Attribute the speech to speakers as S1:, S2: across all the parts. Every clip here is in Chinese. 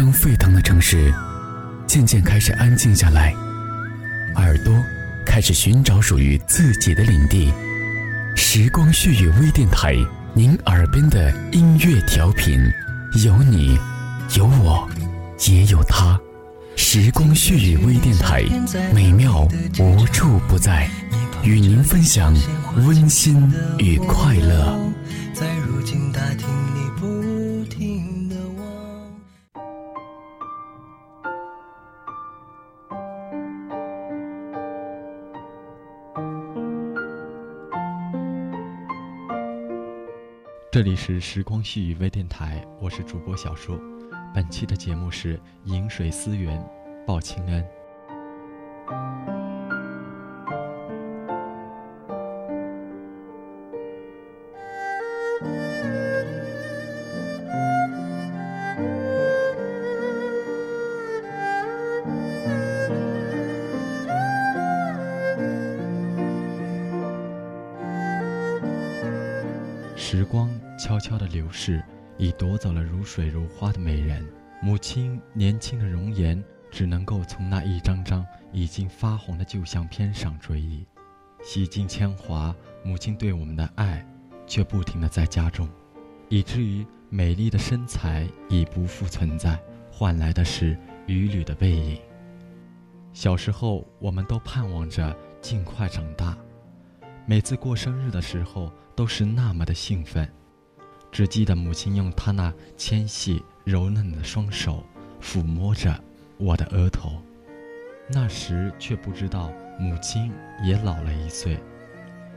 S1: 灯沸腾的城市，渐渐开始安静下来，耳朵开始寻找属于自己的领地。时光絮语微电台，您耳边的音乐调频，有你，有我，也有他。时光絮语微电台，美妙无处不在，与您分享温馨与快乐。在如今大厅
S2: 这里是时光絮语微电台，我是主播小树。本期的节目是《饮水思源，报亲恩》。流逝。已夺走了如水如花的美人，母亲年轻的容颜只能够从那一张张已经发红的旧相片上追忆，洗尽铅华，母亲对我们的爱却不停的在加重，以至于美丽的身材已不复存在，换来的是屡屡的背影。小时候，我们都盼望着尽快长大，每次过生日的时候都是那么的兴奋。只记得母亲用她那纤细柔嫩的双手抚摸着我的额头，那时却不知道母亲也老了一岁。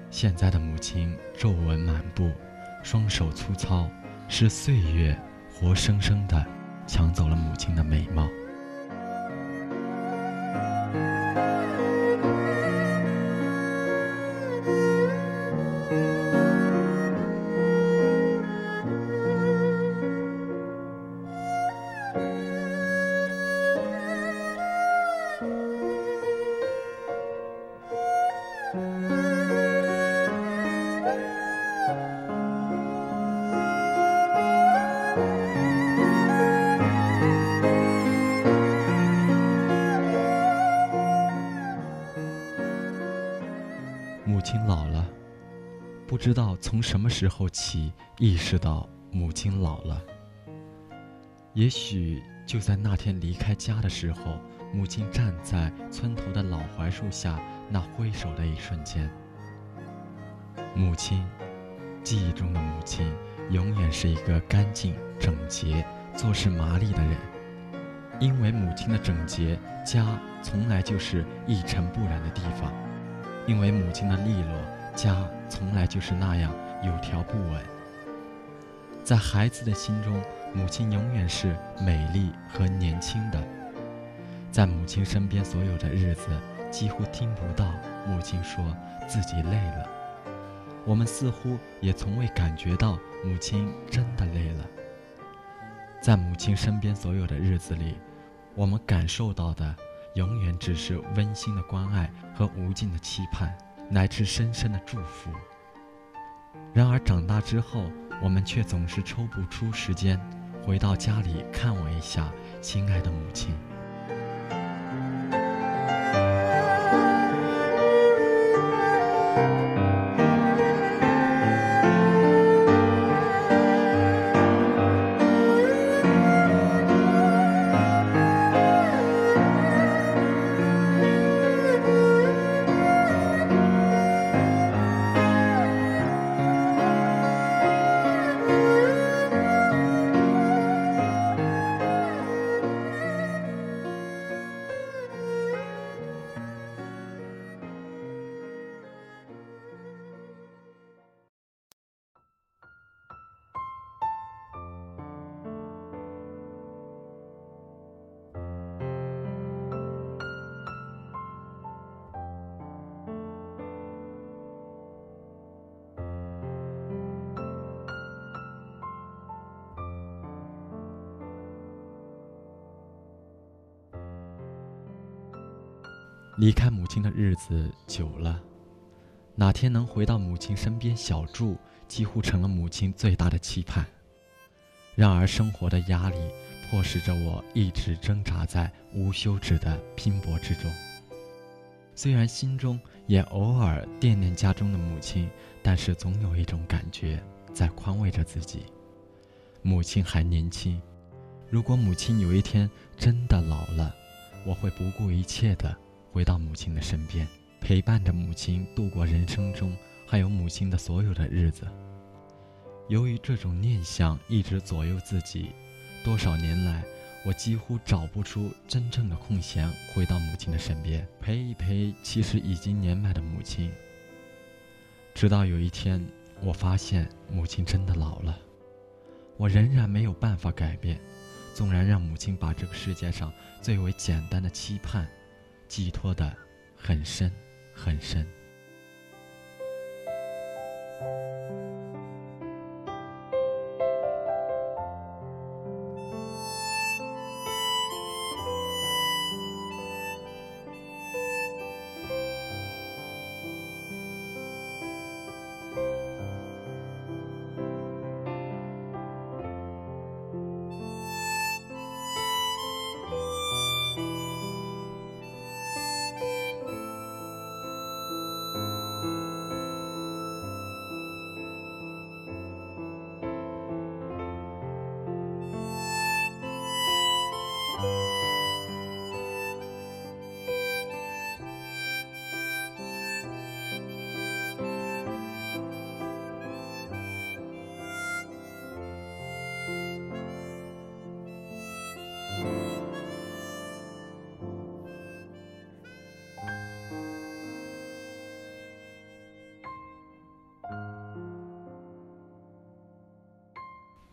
S2: 现在的母亲皱纹满布，双手粗糙，是岁月活生生的抢走了母亲的美貌。不知道从什么时候起意识到母亲老了。也许就在那天离开家的时候，母亲站在村头的老槐树下那挥手的一瞬间。母亲，记忆中的母亲，永远是一个干净整洁、做事麻利的人。因为母亲的整洁，家从来就是一尘不染的地方。因为母亲的利落，家从来就是那样有条不紊。在孩子的心中，母亲永远是美丽和年轻的。在母亲身边所有的日子，几乎听不到母亲说自己累了。我们似乎也从未感觉到母亲真的累了。在母亲身边所有的日子里，我们感受到的。永远只是温馨的关爱和无尽的期盼，乃至深深的祝福。然而长大之后，我们却总是抽不出时间回到家里看望一下亲爱的母亲。离开母亲的日子久了，哪天能回到母亲身边小住，几乎成了母亲最大的期盼。然而生活的压力迫使着我一直挣扎在无休止的拼搏之中。虽然心中也偶尔惦念家中的母亲，但是总有一种感觉在宽慰着自己：母亲还年轻。如果母亲有一天真的老了，我会不顾一切的回到母亲的身边，陪伴着母亲度过人生中还有母亲的所有的日子。由于这种念想一直左右自己，多少年来。我几乎找不出真正的空闲，回到母亲的身边陪一陪其实已经年迈的母亲。直到有一天，我发现母亲真的老了，我仍然没有办法改变，纵然让母亲把这个世界上最为简单的期盼，寄托的很深很深。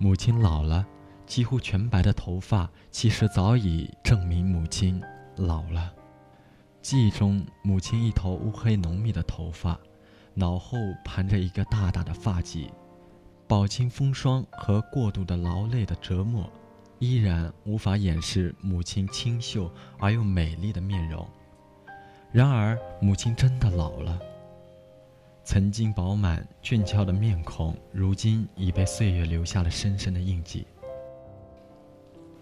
S2: 母亲老了，几乎全白的头发，其实早已证明母亲老了。记忆中，母亲一头乌黑浓密的头发，脑后盘着一个大大的发髻，饱经风霜和过度的劳累的折磨，依然无法掩饰母亲清秀而又美丽的面容。然而，母亲真的老了。曾经饱满俊俏的面孔，如今已被岁月留下了深深的印记。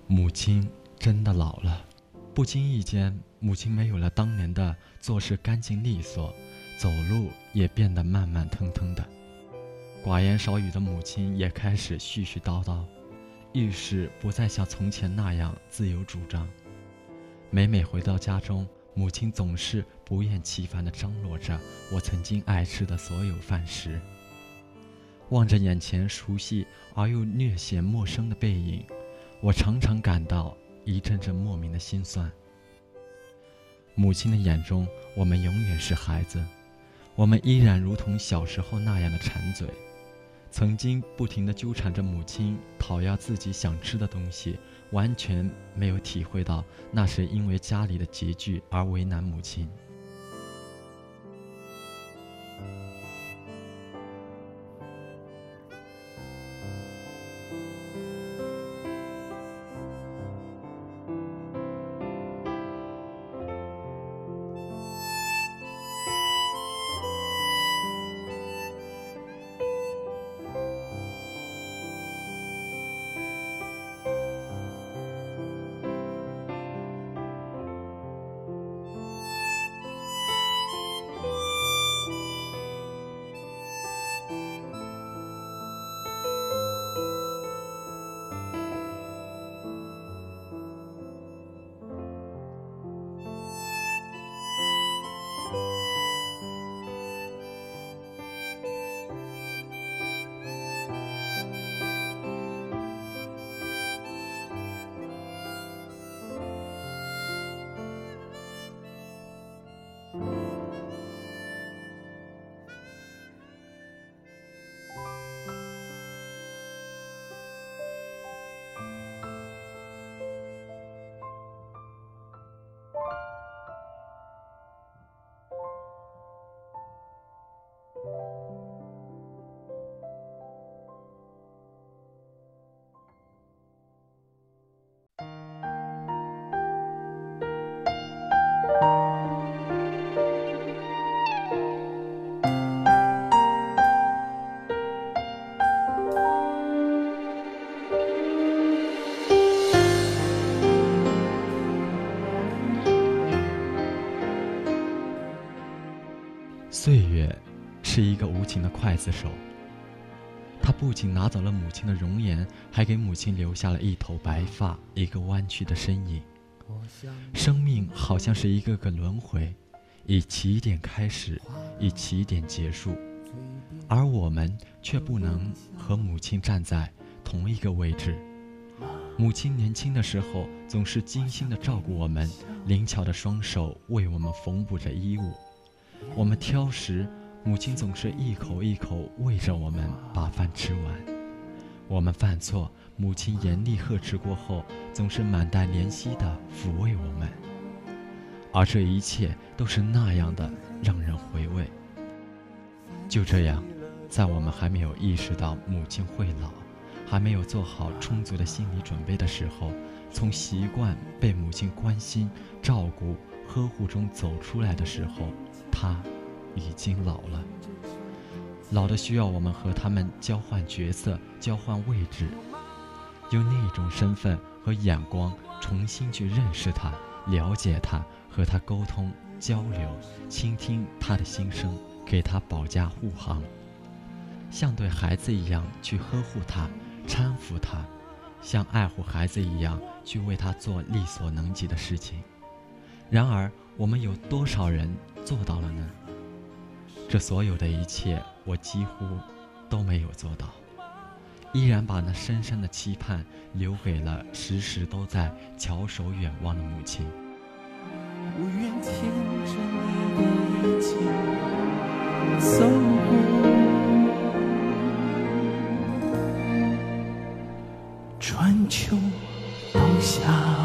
S2: 母亲真的老了，不经意间，母亲没有了当年的做事干净利索，走路也变得慢慢腾腾的。寡言少语的母亲也开始絮絮叨叨，遇事不再像从前那样自由主张。每每回到家中，母亲总是不厌其烦地张罗着我曾经爱吃的所有饭食。望着眼前熟悉而又略显陌生的背影，我常常感到一阵阵莫名的心酸。母亲的眼中，我们永远是孩子，我们依然如同小时候那样的馋嘴。曾经不停地纠缠着母亲讨要自己想吃的东西，完全没有体会到那是因为家里的拮据而为难母亲。岁月是一个无情的刽子手，他不仅拿走了母亲的容颜，还给母亲留下了一头白发，一个弯曲的身影。生命好像是一个个轮回，以起点开始，以起点结束，而我们却不能和母亲站在同一个位置。母亲年轻的时候总是精心的照顾我们，灵巧的双手为我们缝补着衣物。我们挑食，母亲总是一口一口喂着我们，把饭吃完。我们犯错，母亲严厉呵斥过后，总是满带怜惜的抚慰我们。而这一切都是那样的让人回味。就这样，在我们还没有意识到母亲会老。还没有做好充足的心理准备的时候，从习惯被母亲关心、照顾、呵护中走出来的时候，他已经老了，老的需要我们和他们交换角色、交换位置，用那种身份和眼光重新去认识他、了解他，和他沟通交流，倾听他的心声，给他保驾护航，像对孩子一样去呵护他。搀扶他，像爱护孩子一样去为他做力所能及的事情。然而，我们有多少人做到了呢？这所有的一切，我几乎都没有做到，依然把那深深的期盼留给了时时都在翘首远望的母亲。
S3: 不愿牵着你的衣襟走过。秋冬夏。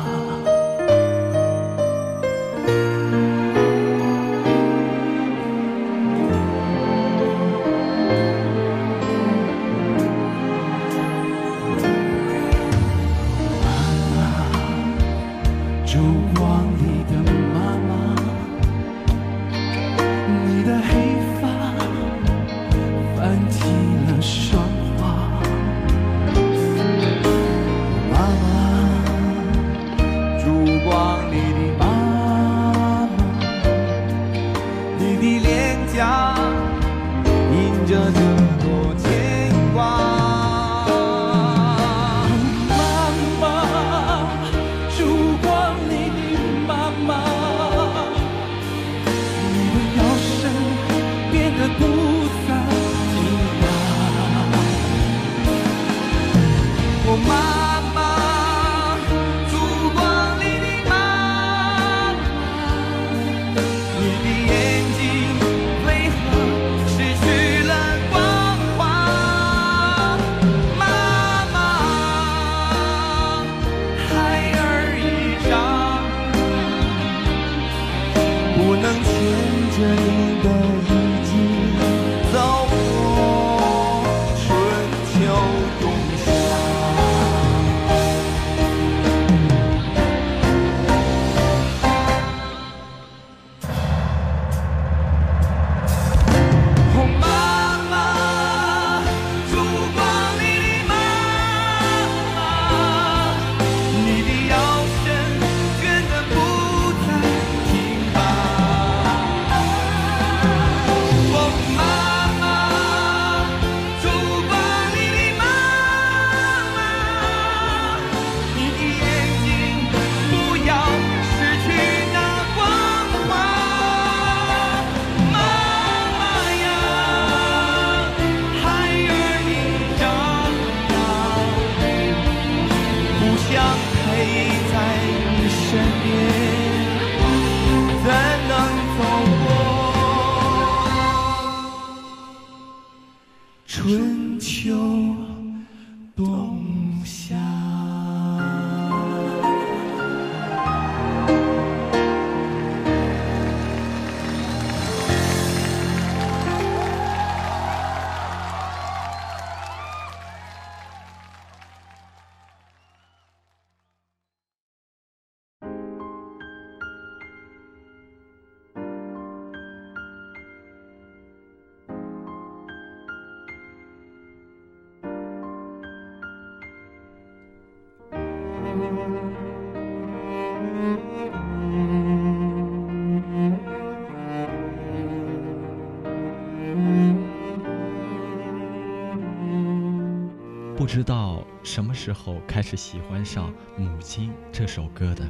S2: 不知道什么时候开始喜欢上《母亲》这首歌的。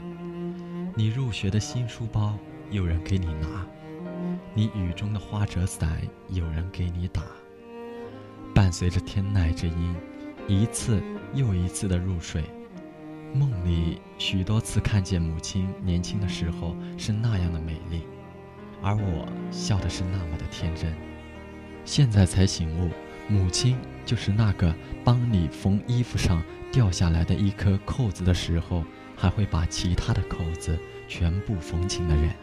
S2: 你入学的新书包有人给你拿，你雨中的花折伞有人给你打。伴随着天籁之音，一次又一次的入睡，梦里许多次看见母亲年轻的时候是那样的美丽，而我笑的是那么的天真。现在才醒悟，母亲就是那个帮你缝衣服上掉下来的一颗扣子的时候，还会把其他的扣子全部缝紧的人。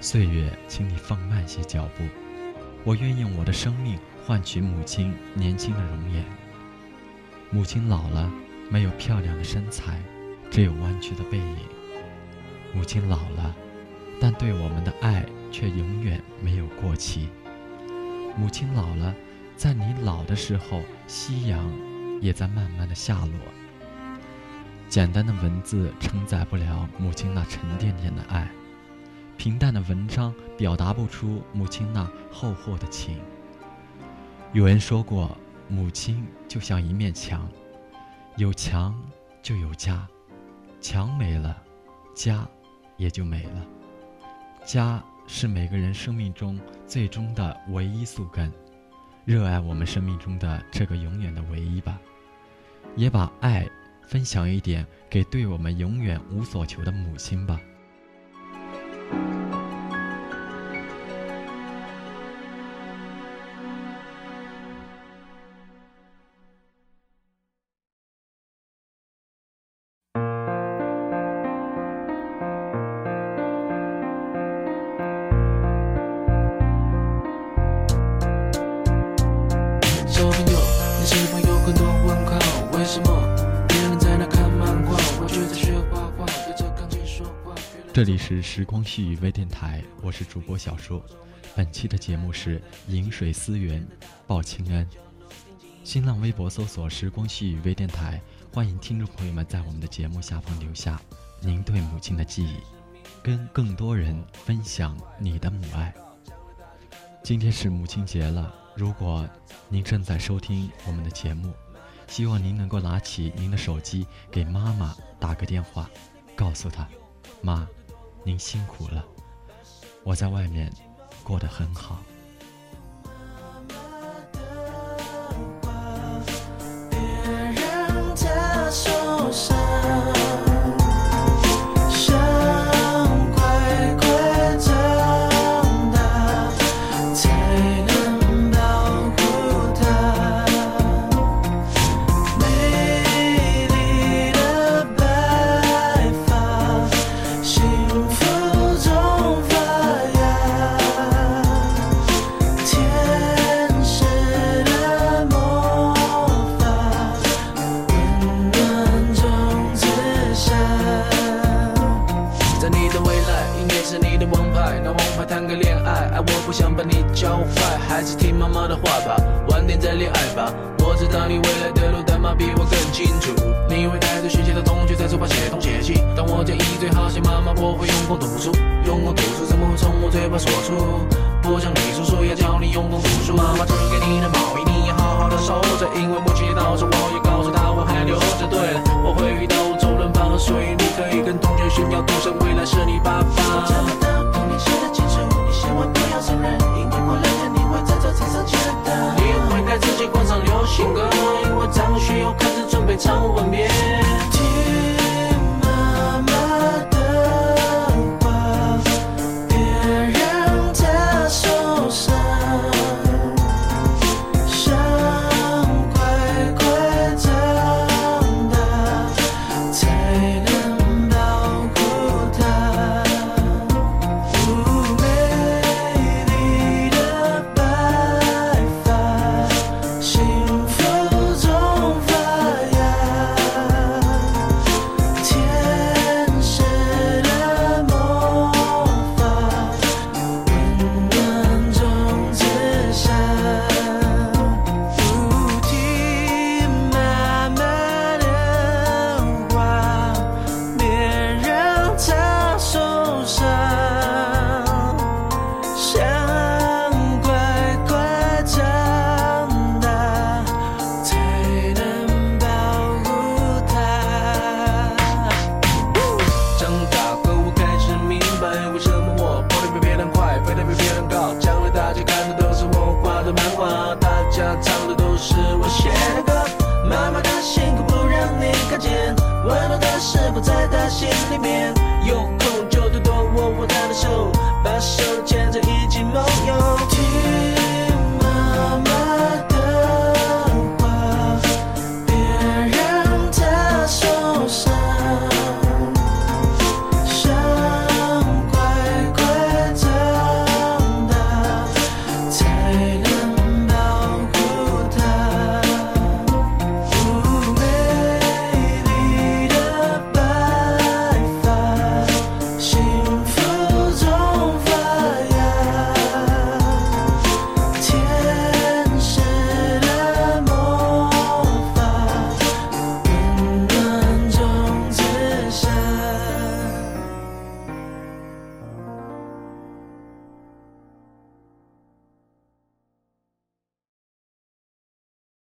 S2: 岁月，请你放慢些脚步，我愿用我的生命换取母亲年轻的容颜。母亲老了，没有漂亮的身材，只有弯曲的背影。母亲老了，但对我们的爱却永远没有过期。母亲老了，在你老的时候，夕阳也在慢慢的下落。简单的文字承载不了母亲那沉甸甸的爱，平淡的文章表达不出母亲那厚厚的情。有人说过，母亲就像一面墙，有墙就有家，墙没了，家也就没了。家。是每个人生命中最终的唯一宿根，热爱我们生命中的这个永远的唯一吧，也把爱分享一点给对我们永远无所求的母亲吧。时光细雨微电台，我是主播小说。本期的节目是饮水思源，报亲恩。新浪微博搜索“时光细雨微电台”，欢迎听众朋友们在我们的节目下方留下您对母亲的记忆，跟更多人分享你的母爱。今天是母亲节了，如果您正在收听我们的节目，希望您能够拿起您的手机给妈妈打个电话，告诉她，妈。您辛苦了，我在外面过得很好。
S4: 我会用功读书，用功读书，怎么会从我嘴巴说出？不想你读书，也教你用功读书。妈妈织给你的毛衣，你要好好的收着，因为母亲节到了，我也告诉她我还留着。对了，我会遇到周润发，所以你可以跟同学炫耀，赌神未来是你爸爸。签不到，童年写的清楚，你千万不要承认，因为过两天你会在早餐上见到。你会给自己换上流行歌，因为张学友开始准备唱吻别。